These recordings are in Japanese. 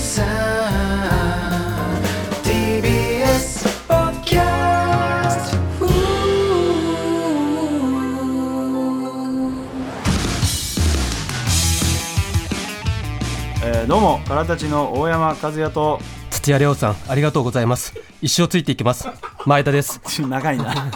さん。TBS ポッドキャスト。えーどうもからたちの大山和也と。土屋亮さんありがとうございます。一生ついていきます。前田です。長いな。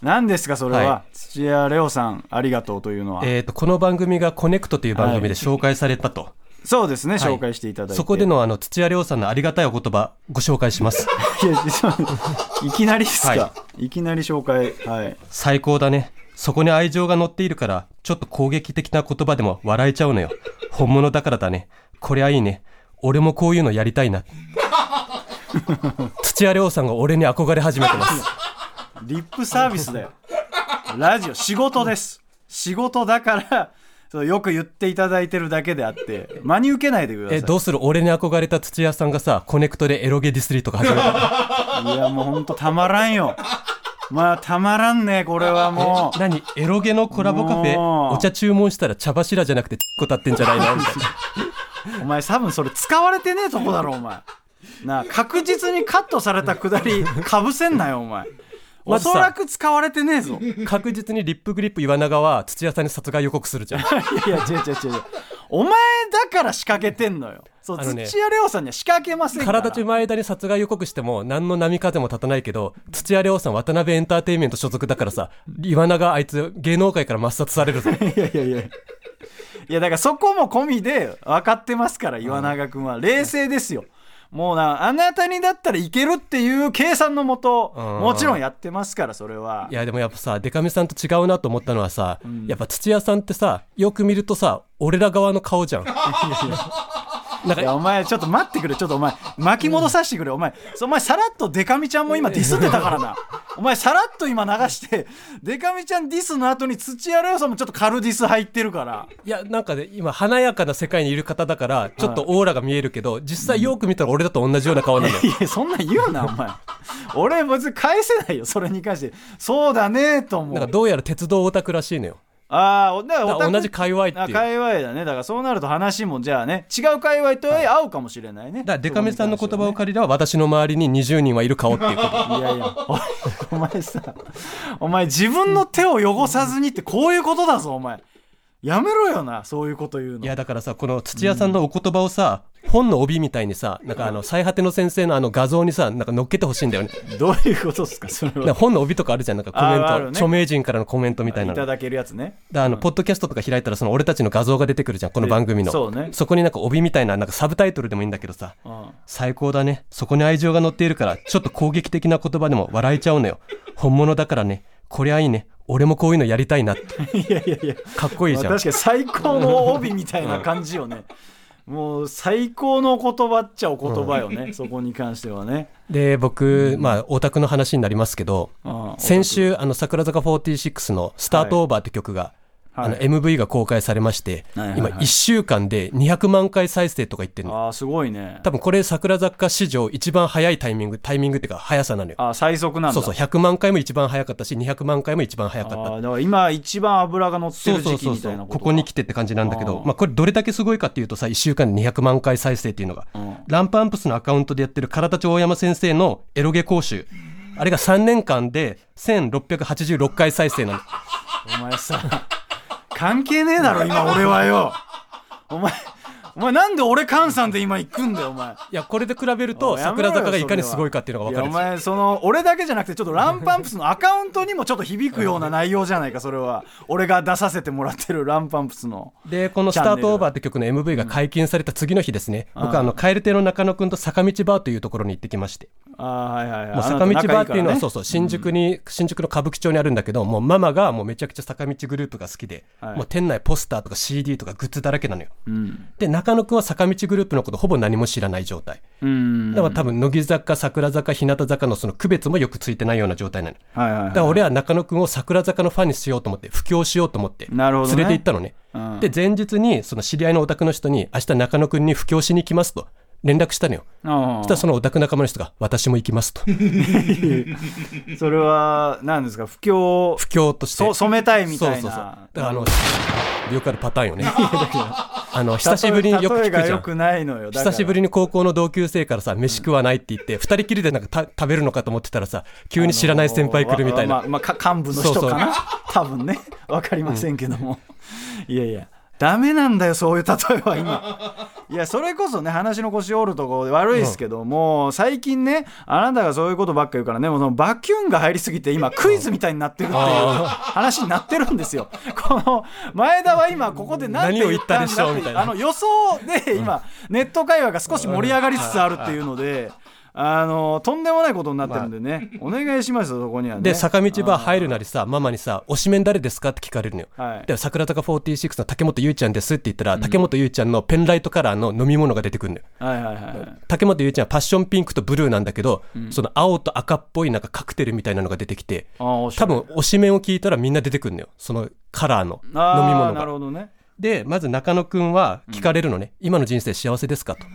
何ですかそれは、は土屋レオさんありがとうというのは、えー、とこの番組がコネクトという番組はい。で紹介されたと、そうですねはい。紹介していただいて、そこでのあの土屋亮さんのありがたいお言葉ご紹介します。いきなりですか、、はいきなり紹介はい。最高だね。そこに愛情が乗っているからちょっと攻撃的な言葉でも笑えちゃうのよ。本物だからだね。こりゃいいね。俺もこういうのやりたいな。土屋亮さんが俺に憧れ始めてます。リップサービスだよ。ラジオ仕事です。仕事だからそうよく言っていただいてるだけであって 真に受けないでください。えどうする？俺に憧れた土屋さんがさコネクトでエロゲディスりとか始めたらいやもうほんとたまらんよ。まあたまらんねこれはもう。何？エロゲのコラボカフェ？お茶注文したら茶柱じゃなくてチッコ立ってんじゃないの？みたいな。お前多分それ使われてねえとこだろお前。なあ確実にカットされたくだりかぶせんなよお前おそらく使われてねえぞ。い確実にリップグリップ岩永は土屋さんに殺害予告するじゃん。やいや違う違う違う。お前だから仕掛けてんのよ。そう、あのね。土屋レオさんには仕掛けませんから。体中前田に殺害予告しても何の波風も立たないけど土屋亮さん渡辺エンターテインメント所属だからさ岩永あいつ芸能界から抹殺されるぞ。いやいやいや。いやだからそこも込みで分かってますから岩永君は。冷静ですよもうなあなたにだったらいけるっていう計算のもとうん。もちろんやってますからそれは。いやでもやっぱさデカミさんと違うなと思ったのはさ、やっぱ土屋さんってさよく見るとさ俺ら側の顔じゃん なんかいやお前ちょっと待ってくれ。ちょっとお前巻き戻させてくれ。お前そお前さらっとデカミちゃんも今ディスってたからな。お前さらっと今流してデカミちゃんディスの後に土屋レオさんもちょっと軽ディス入ってるから。いやなんかね今華やかな世界にいる方だからちょっとオーラが見えるけど実際よく見たら俺だと同じような顔なのよ。いやそんなん言うなお前。俺別に返せないよそれに関して。そうだねと思う。なんかどうやら鉄道オタクらしいのよああだから同じ界隈っていう。あ界隈だね。だからそうなると話もじゃあね違う界隈と合うかもしれないね。だからデカミさんの言葉を借りれば私の周りに20人はいる顔っていうこと。いやいやおお前さお前自分の手を汚さずにってこういうことだぞお前やめろよなそういうこと言うの。いやだからさこの土屋さんのお言葉をさ、本の帯みたいにさなんかあの最果ての先生のあの画像にさなんか乗っけてほしいんだよね。どういうことですかそれは。本の帯とかあるじゃんなんかコメント、ああるね。著名人からのコメントみたいな。いただけるやつね。らあの、ポッドキャストとか開いたらその俺たちの画像が出てくるじゃんこの番組の。そうね。こになんか帯みたいななんかサブタイトルでもいいんだけどさ。うん。最高だね。そこに愛情が乗っているからちょっと攻撃的な言葉でも笑えちゃうのよ。本物だからね。こりゃいいね俺もこういうのやりたいなって。いやいやいや。かっこいいじゃん。まあ確かに最高の帯みたいな感じよね。もう最高の言葉っちゃお言葉よね、そこに関してはね、で僕まあオタクの話になりますけどうん先週あの桜坂46の「スタートオーバー」って曲が、はいあの MV が公開されまして、今1週間で200万回再生とか言ってるの。ああすごいね。多分これ桜坂史上一番早いタイミングタイミングっていうか速さなのよ。あー最速なんだ。そうそう100万回も一番早かったし200万回も一番早かっただから今一番油が乗ってる時期みたいなこここに来てって感じなんだけどまあ、これどれだけすごいかっていうとさ1週間で200万回再生っていうのが、うん。ランパンプスのアカウントでやってる唐田町大山先生のエロゲ講習。あれが3年間で1686回再生なのお前さ関係ねえだろ今俺はよ。お前お前なんで俺菅さんで今行くんだよお前。いやこれで比べると桜坂がいかにすごいかっていうのが分かるお前その俺だけじゃなくてちょっとランパンプスのアカウントにもちょっと響くような内容じゃないかそれは。俺が出させてもらってるランパンプスのでこの「スタートオーバー」って曲の MV が解禁された次の日ですね、僕あの蛙亭の中野くんと坂道バーというところに行ってきまして。あーはいはいはい。もう坂道バーっていうのはそううそう新宿に、新宿の歌舞伎町にあるんだけどもうママがもうめちゃくちゃ坂道グループが好きで、はい。もう店内ポスターとか CD とかグッズだらけなのよ。うん。で中野くんは坂道グループのことほぼ何も知らない状態。うん。だから多分乃木坂桜坂日向坂のその区別もよくついてないような状態なの。はいはいはいだから俺は中野くんを桜坂のファンにしようと思って布教しようと思って連れて行ったのね。うん。で前日にその知り合いのお宅の人に明日中野くんに布教しに行きますと連絡したのよ。あそしたらそのオタク仲間の人が、私も行きますと。それは何ですか？不況布教として。そ染めたいみたいなそうそうそう。だからあの、よくあるパターンよね。あの、久しぶりによく聞くじゃん。久しぶりに高校の同級生からさ、飯食わないって言って、二人きりでなんかた食べるのかと思ってたらさ、急に知らない先輩来るみたいな。まあまあ、か幹部の人かな？多分ねわかりませんけども、いやいやダメなんだよそういう例えは今 いやそれこそね話の腰折るとこ悪いですけども、最近ねあなたがそういうことばっか言うからねもうそのバキュンが入りすぎて今クイズみたいになってるっていう話になってるんですよ。この前田は今ここで何て言ったんだって何を言ったでしょうみたいな。あの予想で今ネット会話が少し盛り上がりつつあるっていうのであのとんでもないことになってるんでね、お願いしますよそこにはね。で、坂道バー入るなりさ、ママにさ、推しメン誰ですか？って聞かれるのよ。はい。で、桜坂46の竹本優ちゃんですって言ったら、竹本優ちゃんのペンライトカラーの飲み物が出てくるのよ。はいはいはい竹本優ちゃんはパッションピンクとブルーなんだけど、その青と赤っぽいなんかカクテルみたいなのが出てきて、多分推しメンを聞いたらみんな出てくるのよ。そのカラーの飲み物が。なるほどね。で、まず中野くんは聞かれるのね。今の人生幸せですか？と。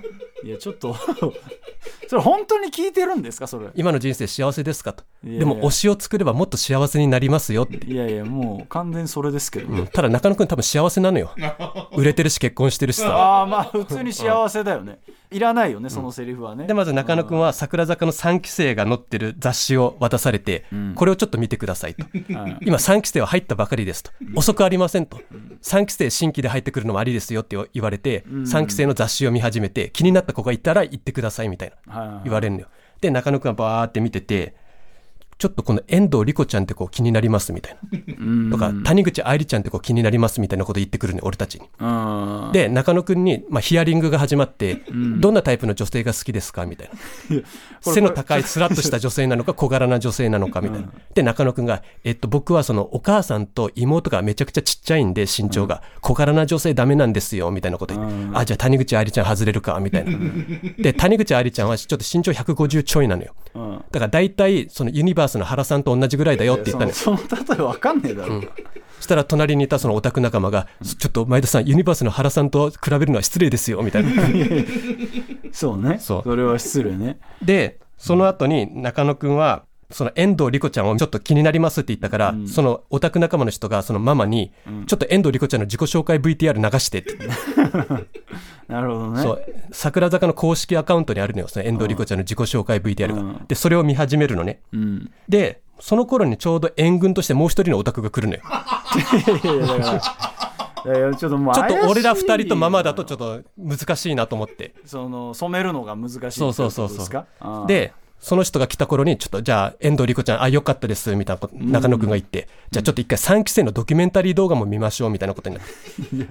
いやちょっと それ本当に聞いてるんですかそれ？今の人生幸せですかと。いやいやでも推しを作ればもっと幸せになりますよって。いやいやもう完全にそれですけど、うんただ中野くん多分幸せなのよ。売れてるし結婚してるしさ。ああまあ普通に幸せだよねいらないよねそのセリフはね、でまず中野くんは桜坂の3期生が載ってる雑誌を渡されて、これをちょっと見てくださいと、今3期生は入ったばかりですと、遅くありませんと、3期生新規で入ってくるのもありですよって言われて、3期生の雑誌を見始めて気になった子がいたら行ってくださいみたいな。言われるのよ。で中野くんはバーって見ててちょっとこの遠藤莉子ちゃんって子気になりますみたいな。とか谷口愛理ちゃんって子気になりますみたいなこと言ってくるね俺たちに。うん。で中野くんに、まあ、ヒアリングが始まって、どんなタイプの女性が好きですかみたいな。背の高いスラッとした女性なのか 小柄な女性なのかみたいな、で中野くんが、えっと、僕はそのお母さんと妹がめちゃくちゃちっちゃいんで身長が、小柄な女性ダメなんですよみたいなこと言って、あじゃあ谷口愛理ちゃん外れるかみたいな、で谷口愛理ちゃんはちょっと身長150ちょいなのようんだから大体そのユニバースの原さんと同じぐらいだよって言ったのよ。その その例えわかんねえだろ、そしたら隣にいたそのオタク仲間が、ちょっと前田さん、ユニバースの原さんと比べるのは失礼ですよ、みたいな。そうね。そう。れは失礼ね。で、その後に中野くんは、その遠藤莉子ちゃんをちょっと気になりますって言ったから、そのオタク仲間の人がそのママに、ちょっと遠藤莉子ちゃんの自己紹介 VTR 流してって、なるほどね。そう。桜坂の公式アカウントにあるのよ、その遠藤莉子ちゃんの自己紹介 VTR が。うん。で、それを見始めるのね。うん。で、その頃にちょうど援軍としてもう一人のオタクが来るのよ。いやいやいやいやちょっともうちょっと俺ら二怪しい人とママだとちょっと難しいなと思って。その染めるのが難しいそうそうそうそう。で、その人が来た頃に、ちょっとじゃあ、遠藤莉子ちゃん、あ、よかったです、みたいなこと、中野くんが言って、じゃあちょっと一回3期生のドキュメンタリー動画も見ましょう、みたいなことになって。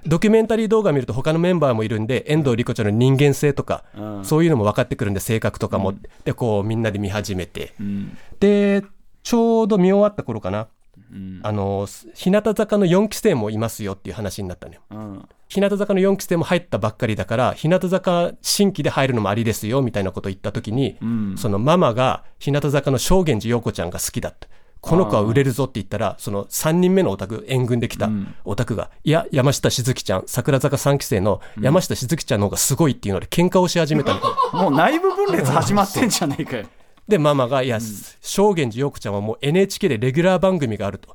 ドキュメンタリー動画見ると他のメンバーもいるんで、遠藤莉子ちゃんの人間性とか、うんそういうのも分かってくるんで、性格とかも。で、こう、みんなで見始めて。うんで、ちょうど見終わった頃かな。うん。あの、日向坂の4期生もいますよっていう話になったのよ。うん。日向坂の4期生も入ったばっかりだから、日向坂新規で入るのもありですよ、みたいなこと言った時に、うん。そのママが日向坂の正源寺陽子ちゃんが好きだって。この子は売れるぞって言ったら、その3人目のオタク、援軍できたオタクが、いや、山下しずきちゃん、桜坂3期生の山下しずきちゃんの方がすごいっていうので喧嘩をし始めたの。もう内部分裂始まってんじゃねえかよで、ママが、いや、正源寺陽子ちゃんはもう NHK でレギュラー番組があると。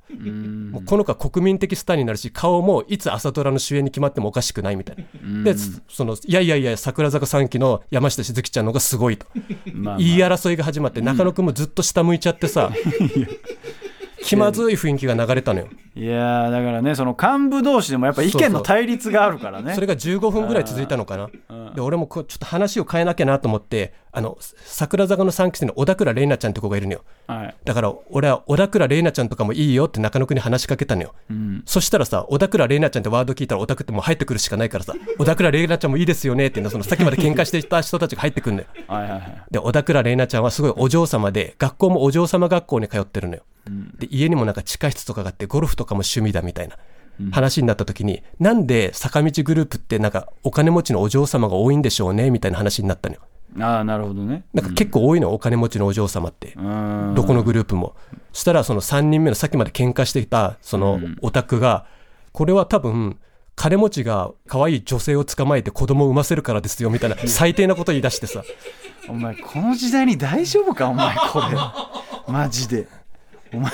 もうこの子は国民的スターになるし、顔もいつ朝ドラの主演に決まってもおかしくないみたいな。で、その、いやいやいや、桜坂3期の山下しずきちゃんの方がすごいと。まあまあ言い争いが始まって、中野くんもずっと下向いちゃってさ、気まずい雰囲気が流れたのよ。いやーだからねその幹部同士でもやっぱ意見の対立があるからねそれが15分ぐらい続いたのかな。で、俺もこうちょっと話を変えなきゃなと思って、あの、桜坂の3期生の小田倉玲奈ちゃんって子がいるのよ。はいだから俺は小田倉玲奈ちゃんとかもいいよって中野くんに話しかけたのよ。うんそしたらさ、小田倉玲奈ちゃんってワード聞いたらオタクってもう入ってくるしかないからさ、小田倉玲奈ちゃんもいいですよねっていうのそのさっきまで喧嘩していた人たちが入ってくるのよ。はいはいはいで、小田倉玲奈ちゃんはすごいお嬢様で、学校もお嬢様学校に通ってるのよ。で、家にもなんか地下室とかがあって、ゴルフとかも趣味だみたいな話になった時に、なんで坂道グループってなんかお金持ちのお嬢様が多いんでしょうねみたいな話になったのよ。ああなるほどね。なんか結構多いの、お金持ちのお嬢様って。うん。どこのグループも。したら、その3人目のさっきまで喧嘩していた、そのオタクが、これは多分、金持ちが可愛い女性を捕まえて子供を産ませるからですよみたいな最低なこと言い出してさ。お前この時代に大丈夫か？お前これ。マジでお前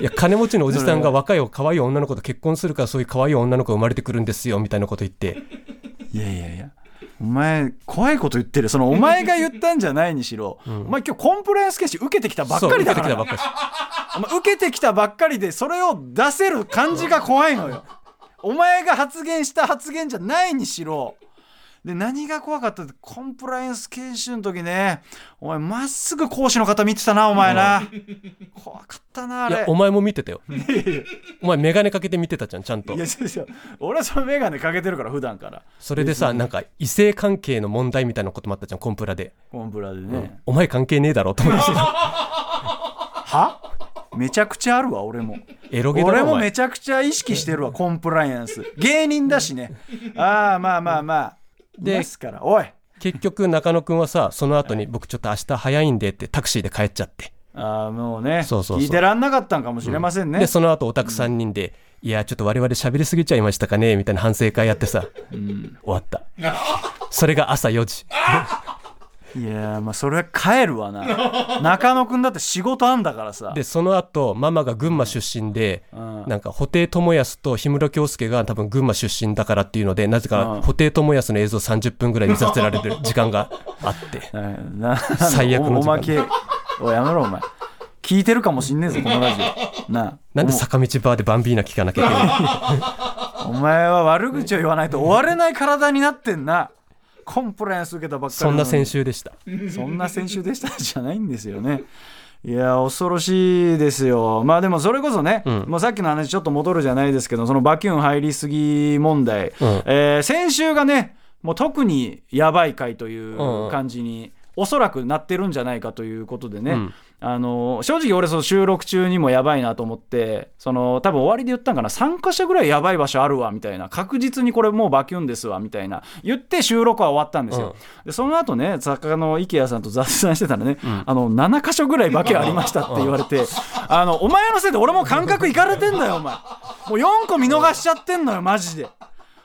いや金持ちのおじさんが若い可愛い女の子と結婚するからそういう可愛い女の子が生まれてくるんですよみたいなこと言って。いやいやいや。お前怖いこと言ってる。そのお前が言ったんじゃないにしろ、お前今日コンプライアンス研修受けてきたばっかりだから。受けてきたばっかり受けてきたばっかりでそれを出せる感じが怖いのよ。お前が発言した発言じゃないにしろで何が怖かったってコンプライアンス研修の時ねお前まっすぐ講師の方見てたなお前な。怖かったなあれ。いやお前も見てたよ。お前眼鏡かけて見てたじゃんちゃんと。いや違う違う。俺はその眼鏡かけてるから普段から。それでさなんか異性関係の問題みたいなこともあったじゃんコンプラで。コンプラでね、お前関係ねえだろと思って。は？めちゃくちゃあるわ俺も。エロゲだ俺もめちゃくちゃ意識してるわコンプライアンス。芸人だしね。ああまあまあまあでですからおい。結局中野くんはさその後に僕ちょっと明日早いんでってタクシーで帰っちゃって。ああもうね。そうそうそう。聞いてらんなかったんかもしれませんね、でその後オタク3人で、いやちょっと我々喋りすぎちゃいましたかねみたいな反省会やってさ、終わった。それが朝4時 いやーまあそれは帰るわな。中野くんだって仕事あんだからさ。でその後ママが群馬出身で、ん。なんか布袋寅泰と氷室京介が多分群馬出身だからっていうのでなぜかうん。布袋寅泰の映像30分ぐらい見させられる 時間があって。最悪の時間。おおまけ。おいやめろお前。聞いてるかもしんねえぞこのラジオ。なあなんで坂道バーでバンビーナ聞かなきゃいけないお前は悪口を言わないと終われない体になってんなコンプライアンス受けたばっかりそんな先先週でした。そんな選手でした。じゃないんですよね。いや恐ろしいですよ、まあでもそれこそね、うん。もうさっきの話ちょっと戻るじゃないですけど、そのバキュン入りすぎ問題、うん。えー先週がね、もう特にやばい回といんううん。感じに、おそらくなってるんじゃないかということでね、うんあの正直俺その収録中にもやばいなと思ってその多分終わりで言ったんかな3箇所ぐらいやばい場所あるわみたいな確実にこれもうバキュンですわみたいな言って収録は終わったんですよ、でその後ね作家の池谷さんと雑談してたらね、あの7箇所ぐらいバキュンありましたって言われて、あのお前のせいで俺も感覚いかれてんだよお前。もう4個見逃しちゃってんのよマジで。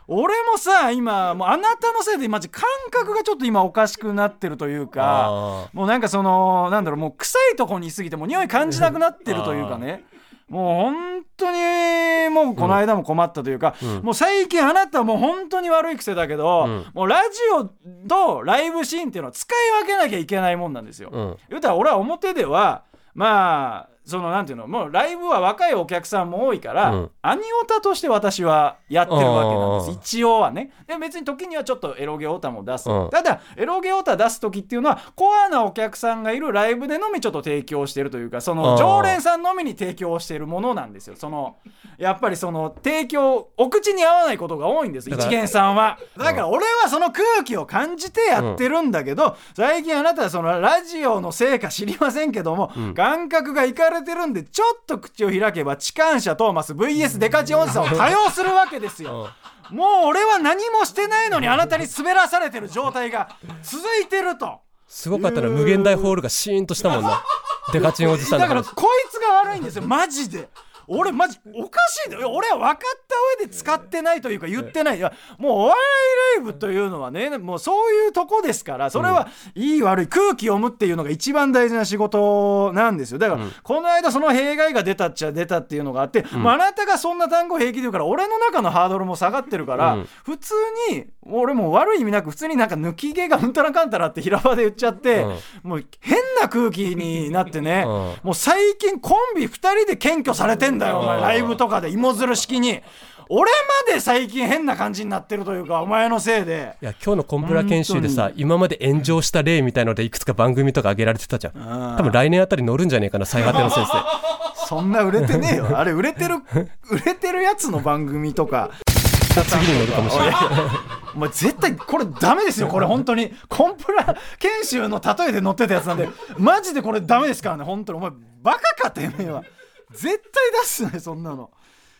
俺もさ今もうあなたのせいでマジ感覚がちょっと今おかしくなってるというかあもうなんかそのなんだろうもう臭いとこにいすぎてもう匂い感じなくなってるというかね。もう本当にもうこの間も困ったというか、もう最近あなたもう本当に悪い癖だけど、うん。もうラジオとライブシーンっていうのは使い分けなきゃいけないもんなんですよ。うん。言うたら俺は表ではまあそのなんていうのもうライブは若いお客さんも多いから、うん。アニオタとして私はやってるわけなんです。一応はね。で別に時にはちょっとエロゲオタも出す、うん。ただエロゲオタ出す時っていうのはコアなお客さんがいるライブでのみちょっと提供してるというかその常連さんのみに提供してるものなんですよ。そのやっぱりその提供お口に合わないことが多いんです。だから一元さんは。だから俺はその空気を感じてやってるんだけど、最近あなたはそのラジオのせいか知りませんけども、感覚がいかれてるんでちょっと口を開けば痴漢者トーマス VS デカチおじさんを多用するわけですよ。もう俺は何もしてないのにあなたに滑らされてる状態が続いてると。すごかったら無限大ホールがシーンとしたもんな デカチンおじさんだからこいつが悪いんですよマジで俺マジおかしいんだよ俺は分かった上で使ってないというか言ってない。いやもうお笑いライブというのはねもうそういうとこですからそれはいい悪い空気読むっていうのが一番大事な仕事なんですよ。だから、この間その弊害が出たっちゃ出たっていうのがあって、まあ、あなたがそんな単語平気で言うから俺の中のハードルも下がってるから、うん。普通に俺も悪い意味なく普通になんか抜き毛がうんたらかんたらって平場で言っちゃって、もう変な空気になってね、うん。もう最近コンビ2人で検挙されてんだよお前。ライブとかで芋づる式に。俺まで最近変な感じになってるというかお前のせいで。いや今日のコンプラ研修でさ今まで炎上した例みたいのでいくつか番組とか上げられてたじゃん。多分来年あたり乗るんじゃねえかな最果ての先生。そんな売れてねえよ。あれ売れてる売れてるやつの番組とか。次に乗るかもしれない。お前絶対これダメですよこれ本当に。コンプラ研修の例えで載ってたやつなんで。マジでこれダメですからね本当に。お前バカかてめえは絶対出すねそんなの。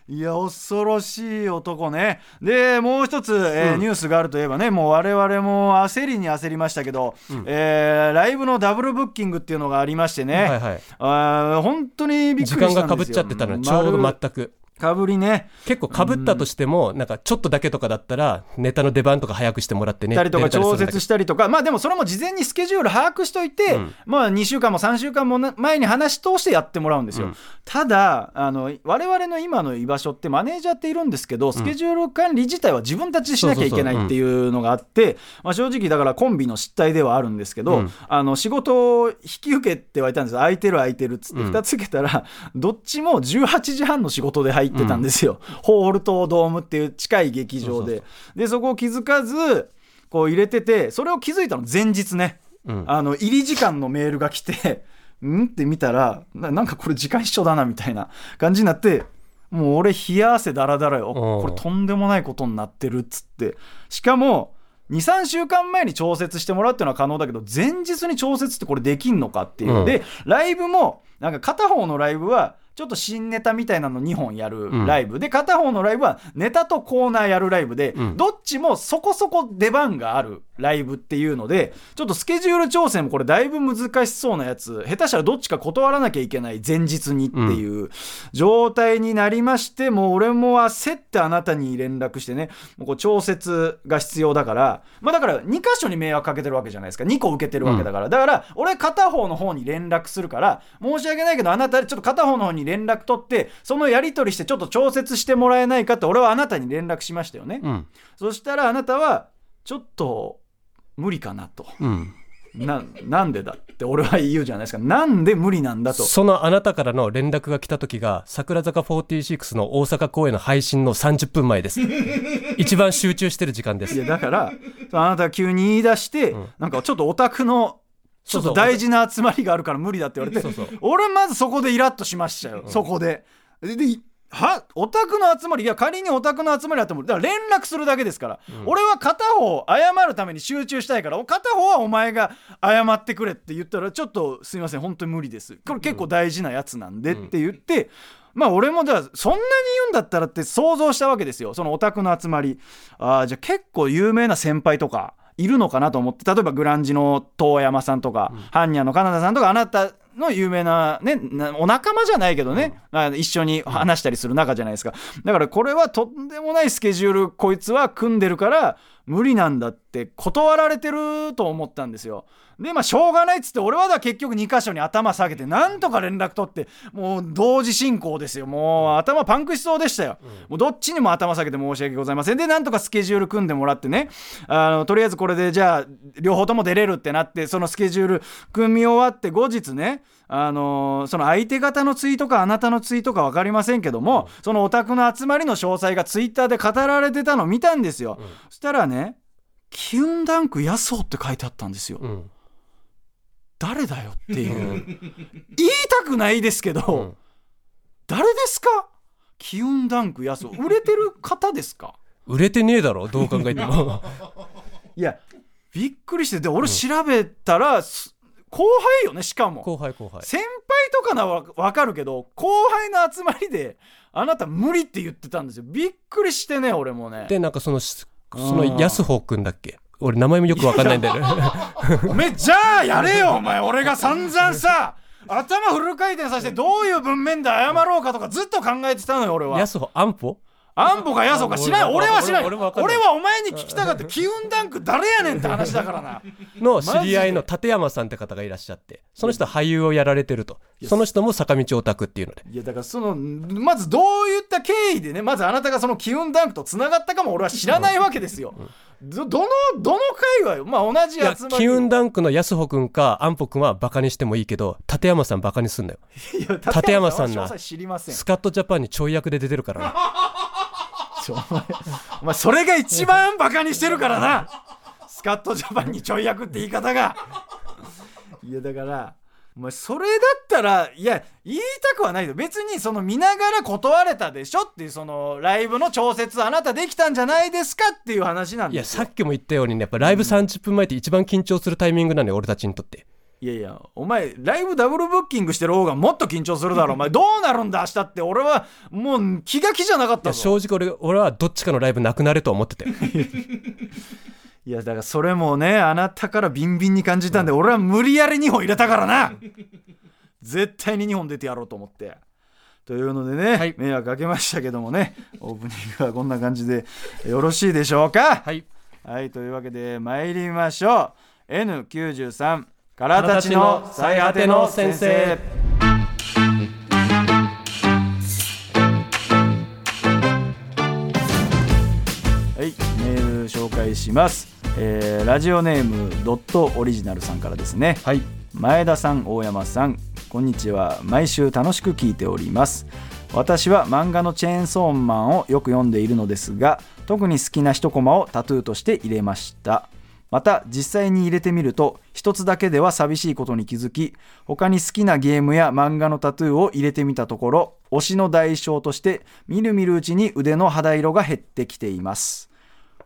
いや恐ろしい男ね。でもう一つ、えーニュースがあるといえばねもう我々も焦りに焦りましたけど、えーライブのダブルブッキングっていうのがありましてね、はいはい。あー本当にびっくりしたんですよ。時間がかぶっちゃってたのにちょうど全くかぶりね。結構かぶったとしても、なんかちょっとだけとかだったらネタの出番とか早くしてもらってねたりとか調節したりとかまあでもそれも事前にスケジュール把握しといて、まあ2週間も3週間もな前に話し通してやってもらうんですよ、うん。ただあの我々の今の居場所ってマネージャーっているんですけどスケジュール管理自体は自分たちでしなきゃいけないっていうのがあってまあ正直だからコンビの失態ではあるんですけど、うん。あの仕事を引き受けって言われたんです。よ空いてる空いてるっつってうん。2つ受けたら、どっちも18時半の仕事で入ってたんですよ、ホールとドームっていう近い劇場で。でそこを気づかずこう入れててそれを気づいたの前日ね、うん。あの入り時間のメールが来て ん？って見たらななんかこれ時間一緒だなみたいな感じになってもう俺冷や汗だらだらよ。うん。これとんでもないことになってるっつって。しかも23週間前に調節してもらうっていうのは可能だけど前日に調節ってこれできんのかっていう、うん。でライブもなんか片方のライブはちょっと新ネタみたいなの2本やるライブ、で片方のライブはネタとコーナーやるライブで、うん。どっちもそこそこ出番があるライブっていうのでちょっとスケジュール調整もこれだいぶ難しそうなやつ。下手したらどっちか断らなきゃいけない。前日にっていう状態になりましてもう俺も焦ってあなたに連絡してね。もうこう調節が必要だから。まあだから2箇所に迷惑かけてるわけじゃないですか。2個受けてるわけだから、だから俺片方の方に連絡するから申し訳ないけどあなたちょっと片方の方に連絡取ってそのやり取りしてちょっと調節してもらえないかって俺はあなたに連絡しましたよね、うん。そしたらあなたはちょっと無理かなと。うん。ななんでだって俺は言うじゃないですか。なんで無理なんだと。そのあなたからの連絡が来た時が桜坂46の大阪公演の配信の30分前です。一番集中してる時間です。いやだからあなたが急に言い出して、ん。なんかちょっとオタクのちょっと大事な集まりがあるから無理だって言われて俺まずそこでイラッとしましたよ、そこで。でではオタクの集まりいや仮にオタクの集まりあってもだから連絡するだけですから、俺は片方謝るために集中したいから片方はお前が謝ってくれって言ったらちょっとすいません本当に無理です。これ結構大事なやつなんでって言って、まあ俺もじゃあそんなに言うんだったらって想像したわけですよ。そのオタクの集まり。あーじゃあ結構有名な先輩とかいるのかなと思って例えばグランジの遠山さんとか、ハンニャのカナダさんとかあなたの有名な,、ね、なお仲間じゃないけどね、あ一緒に話したりする仲じゃないですか。だからこれはとんでもないスケジュールこいつは組んでるから無理なんだって断られてると思ったんですよでまあしょうがないっつって俺はだ結局2箇所に頭下げてなんとか連絡取ってもう同時進行ですよ。もう頭パンクしそうでしたよ、もうどっちにも頭下げて申し訳ございません。でなんとかスケジュール組んでもらってね。あのとりあえずこれでじゃあ両方とも出れるってなってそのスケジュール組み終わって後日ねあのその相手方のツイートかあなたのツイートか分かりませんけども、そのオタクの集まりの詳細がツイッターで語られてたのを見たんですよ、そしたらね「キュンダンクヤソって書いてあったんですよ、うん誰だよっていう。言いたくないですけど、うん。誰ですか？キュンダンクヤソ売れてる方ですか？売れてねえだろ？どう考えても。いやびっくりして。で俺調べたら、す後輩よねしかも。後輩後輩。先輩とかならわ分かるけど後輩の集まりであなた無理って言ってたんですよ。びっくりしてね俺もね。でなんかそのその安穂くんだっけ？俺名前もよくわかんないんだよね。おめえじゃあやれよお前。俺が散々さ頭フル回転させてどういう文面で謝ろうかとかずっと考えてたのよ俺は。安保？アンボかヤソか知らん俺俺は知らん俺もわかんない。俺はお前に聞きたかったキウンダンク誰やねんって話だからな。の知り合いの立山さんって方がいらっしゃってその人は俳優をやられてると。その人も坂道オタクっていうので。いやだからそのまずどういった経緯でねまずあなたがそのキウンダンクとつながったかも俺は知らないわけですよ、どどのどの界隈まあ同じいや集まりキウンダンクの安穂くんか安保くんはバカにしてもいいけど立山さんバカにすんなよ。いや立山さんなスカットジャパンにちょい役で出てるからな。ち ょお前それが一番バカにしてるからな。スカットジャパンにちょい役って言い方が。いやだからお前それだったらいや言いたくはないよ。別にその見ながら断れたでしょっていうそのライブの調節あなたできたんじゃないですかっていう話なんいやですよ。さっきも言ったようにねやっぱライブ30分前って一番緊張するタイミングなのよ俺たちにとって。いやいやお前ライブダブルブッキングしてる方がもっと緊張するだろ。お前どうなるんだ明日って。俺はもう気が気じゃなかったぞ。正直俺俺はどっちかのライブなくなると思ってたよ いやだからそれもねあなたからビンビンに感じたんで、俺は無理やり2本入れたからな。絶対に2本出てやろうと思って。というのでね、はい。迷惑かけましたけどもねオープニングはこんな感じでよろしいでしょうか？はい。はい、というわけで参りましょう。N93 からたちの最果ての先生。はい、メール紹介します、えーラジオネームドットオリジナルさんからですね。はい。前田さん大山さんこんにちは。毎週楽しく聞いております。私は漫画のチェーンソーマンをよく読んでいるのですが特に好きな一コマをタトゥーとして入れましたまた実際に入れてみると一つだけでは寂しいことに気づき他に好きなゲームや漫画のタトゥーを入れてみたところ推しの代償としてみるみるうちに腕の肌色が減ってきています。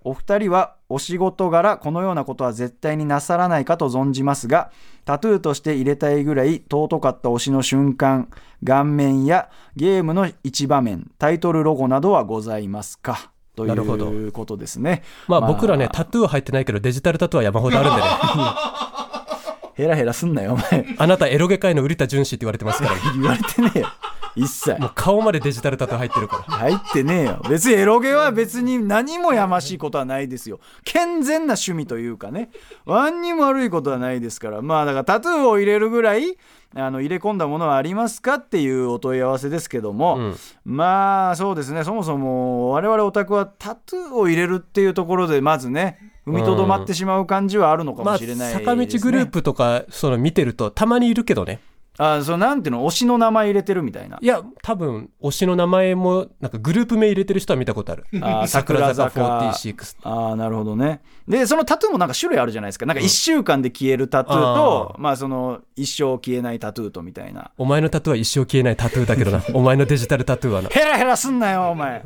お二人はお仕事柄このようなことは絶対になさらないかと存じますがタトゥーとして入れたいぐらい尊かった推しの瞬間顔面やゲームの一場面タイトルロゴなどはございますか？となるほど。いうことですねまあ僕らねタトゥーは入ってないけどデジタルタトゥーは山ほどあるんでね。ヘラヘラすんなよお前。あなたエロゲ界の瓜田淳史って言われてますから。言われてねえよ。一切。もう顔までデジタルタトゥー入ってるから。入ってねえよ別にエロゲは別に何もやましいことはないですよ。健全な趣味というかね。何にも悪いことはないですから。まあだからタトゥーを入れるぐらいあの入れ込んだものはありますかっていうお問い合わせですけども、うん。まあそうですね。そもそも我々オタクはタトゥーを入れるっていうところでまずね踏みとどまってしまう感じはあるのかまあもしれないですね、坂道グループとかその見てるとたまにいるけどねあそうなんていうの？推しの名前入れてるみたいな。いや多分推しの名前もなんかグループ名入れてる人は見たことある。あー桜坂桜46ああなるほどね。でそのタトゥーもなんか種類あるじゃないですか。なんか1週間で消えるタトゥーと、まあその一生消えないタトゥーとみたいな。お前のタトゥーは一生消えないタトゥーだけどな。お前のデジタルタトゥーはな。ヘラヘラすんなよお前。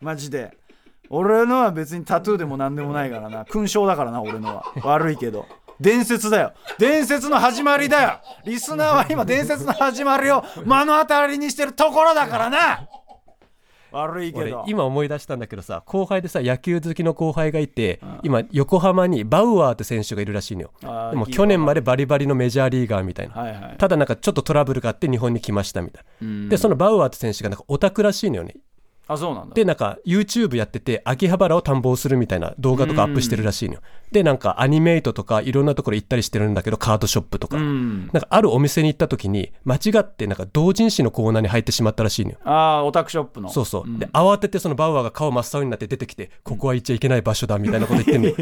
マジで。俺のは別にタトゥーでも何でもないからな。勲章だからな俺のは。悪いけど伝説だよ。伝説の始まりだよ。リスナーは今伝説の始まりを目の当たりにしてるところだからな。悪いけ俺ど今思い出したんだけどさ後輩でさ野球好きの後輩がいて今横浜にバウアーって選手がいるらしいのよ。でも去年までバリバリのメジャーリーガーみたいな。はいはい。ただなんかちょっとトラブルがあって日本に来ましたみたいうん。なでそのバウアーって選手がなんかオタクらしいのよねあそうなんだ。でなんか YouTube やってて秋葉原を探訪するみたいな動画とかアップしてるらしいのよ。でなんかアニメイトとかいろんなところ行ったりしてるんだけどカードショップとか、うん。なんかあるお店に行った時に間違ってなんか同人誌のコーナーに入ってしまったらしいのよ。ああオタクショップの。そうそう、で慌ててそのバウアーが顔真っ青になって出てきてここは行っちゃいけない場所だみたいなこと言ってんの い